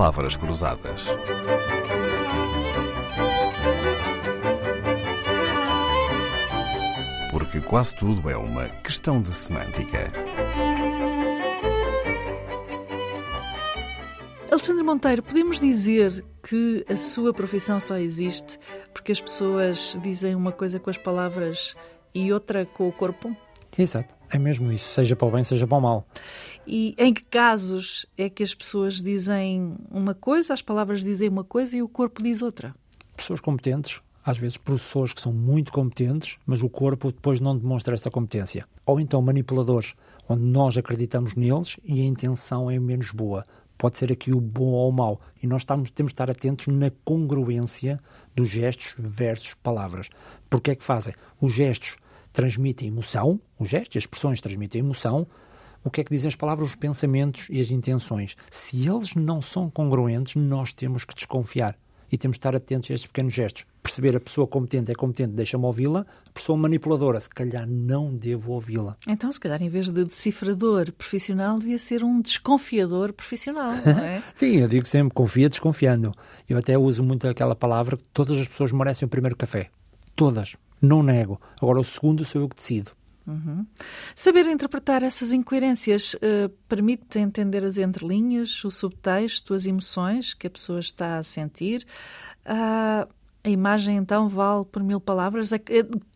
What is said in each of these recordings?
Palavras Cruzadas. Porque quase tudo é uma questão de semântica. Alexandre Monteiro, podemos dizer que a sua profissão só existe porque as pessoas dizem uma coisa com as palavras e outra com o corpo? Exato, é mesmo isso, seja para o bem, seja para o mal. E em que casos é que as pessoas dizem uma coisa, as palavras dizem uma coisa e o corpo diz outra? Pessoas competentes, às vezes professores que são muito competentes, mas o corpo depois não demonstra essa competência. Ou então manipuladores, onde nós acreditamos neles e a intenção é menos boa. Pode ser aqui o bom ou o mau. E nós estamos, temos de estar atentos na congruência dos gestos versus palavras. Porque é que fazem? Os gestos transmitem emoção, os gestos, as expressões transmitem emoção. O que é que dizem as palavras, os pensamentos e as intenções? Se eles não são congruentes, nós temos que desconfiar e temos de estar atentos a estes pequenos gestos. Perceber a pessoa competente é competente, deixa-me ouvi-la. A pessoa manipuladora, se calhar não devo ouvi-la. Então, se calhar, em vez de decifrador profissional, devia ser um desconfiador profissional, não é? Sim, eu digo sempre, confia desconfiando. Eu até uso muito aquela palavra que todas as pessoas merecem o primeiro café. Todas. Não nego. Agora, o segundo sou eu que decido. Uhum. Saber interpretar essas incoerências uh, permite entender as entrelinhas, o subtexto, as emoções que a pessoa está a sentir. Uh, a imagem, então, vale por mil palavras.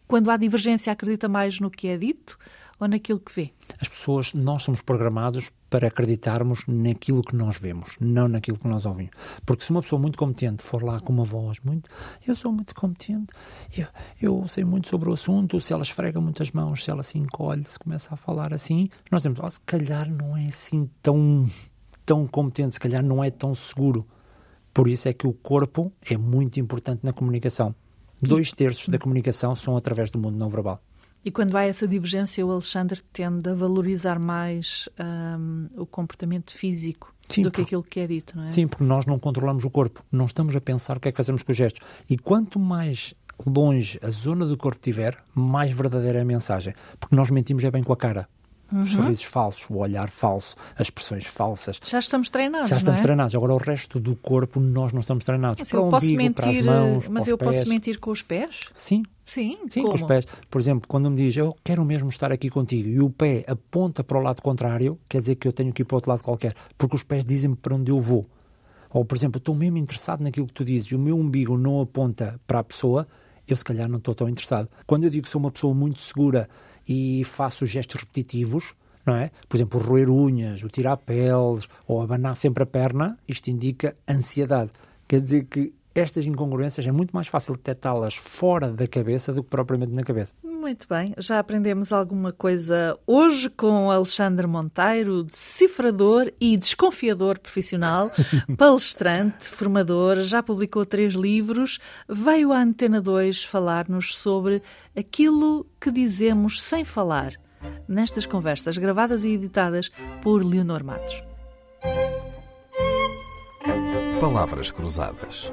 Quando há divergência, acredita mais no que é dito ou naquilo que vê? As pessoas, nós somos programados para acreditarmos naquilo que nós vemos, não naquilo que nós ouvimos. Porque se uma pessoa muito competente for lá com uma voz muito, eu sou muito competente, eu, eu sei muito sobre o assunto, se ela esfrega muitas mãos, se ela se encolhe, se começa a falar assim, nós dizemos, oh, se calhar não é assim tão, tão competente, se calhar não é tão seguro. Por isso é que o corpo é muito importante na comunicação. Dois terços da comunicação são através do mundo não verbal. E quando há essa divergência, o Alexandre tende a valorizar mais um, o comportamento físico Sim, do que aquilo que é dito, não é? Sim, porque nós não controlamos o corpo, não estamos a pensar o que é que fazemos com os gestos. E quanto mais longe a zona do corpo tiver, mais verdadeira é a mensagem. Porque nós mentimos é bem com a cara. Uhum. Os sorrisos falsos, o olhar falso, as expressões falsas. Já estamos treinados. Já estamos é? treinados. Agora, o resto do corpo, nós não estamos treinados. Mas eu posso mentir, mãos, mas eu pés. posso mentir com os pés? Sim. Sim, Sim com os pés. Por exemplo, quando me diz eu quero mesmo estar aqui contigo e o pé aponta para o lado contrário, quer dizer que eu tenho que ir para outro lado qualquer, porque os pés dizem-me para onde eu vou. Ou, por exemplo, estou mesmo interessado naquilo que tu dizes e o meu umbigo não aponta para a pessoa, eu se calhar não estou tão interessado. Quando eu digo que sou uma pessoa muito segura e faço gestos repetitivos, não é? Por exemplo, roer unhas, o tirar peles ou abanar sempre a perna, isto indica ansiedade. Quer dizer que estas incongruências é muito mais fácil detectá-las fora da cabeça do que propriamente na cabeça. Muito bem, já aprendemos alguma coisa hoje com Alexandre Monteiro, decifrador e desconfiador profissional, palestrante, formador, já publicou três livros, veio à Antena 2 falar-nos sobre aquilo que dizemos sem falar nestas conversas gravadas e editadas por Leonor Matos. Palavras Cruzadas,